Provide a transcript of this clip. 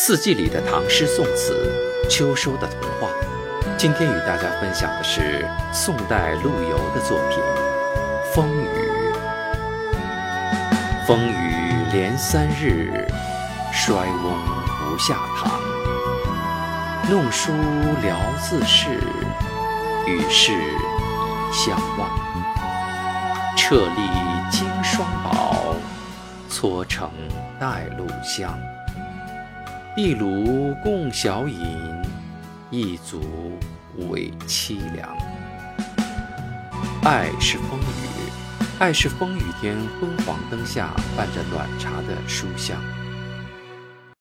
四季里的唐诗宋词，秋收的童话。今天与大家分享的是宋代陆游的作品《风雨》。风雨连三日，衰翁不下堂。弄书聊自适，与世相忘。彻立经霜宝，搓成带露香。一炉共小饮，一足慰凄凉。爱是风雨，爱是风雨天昏黄灯下伴着暖茶的书香。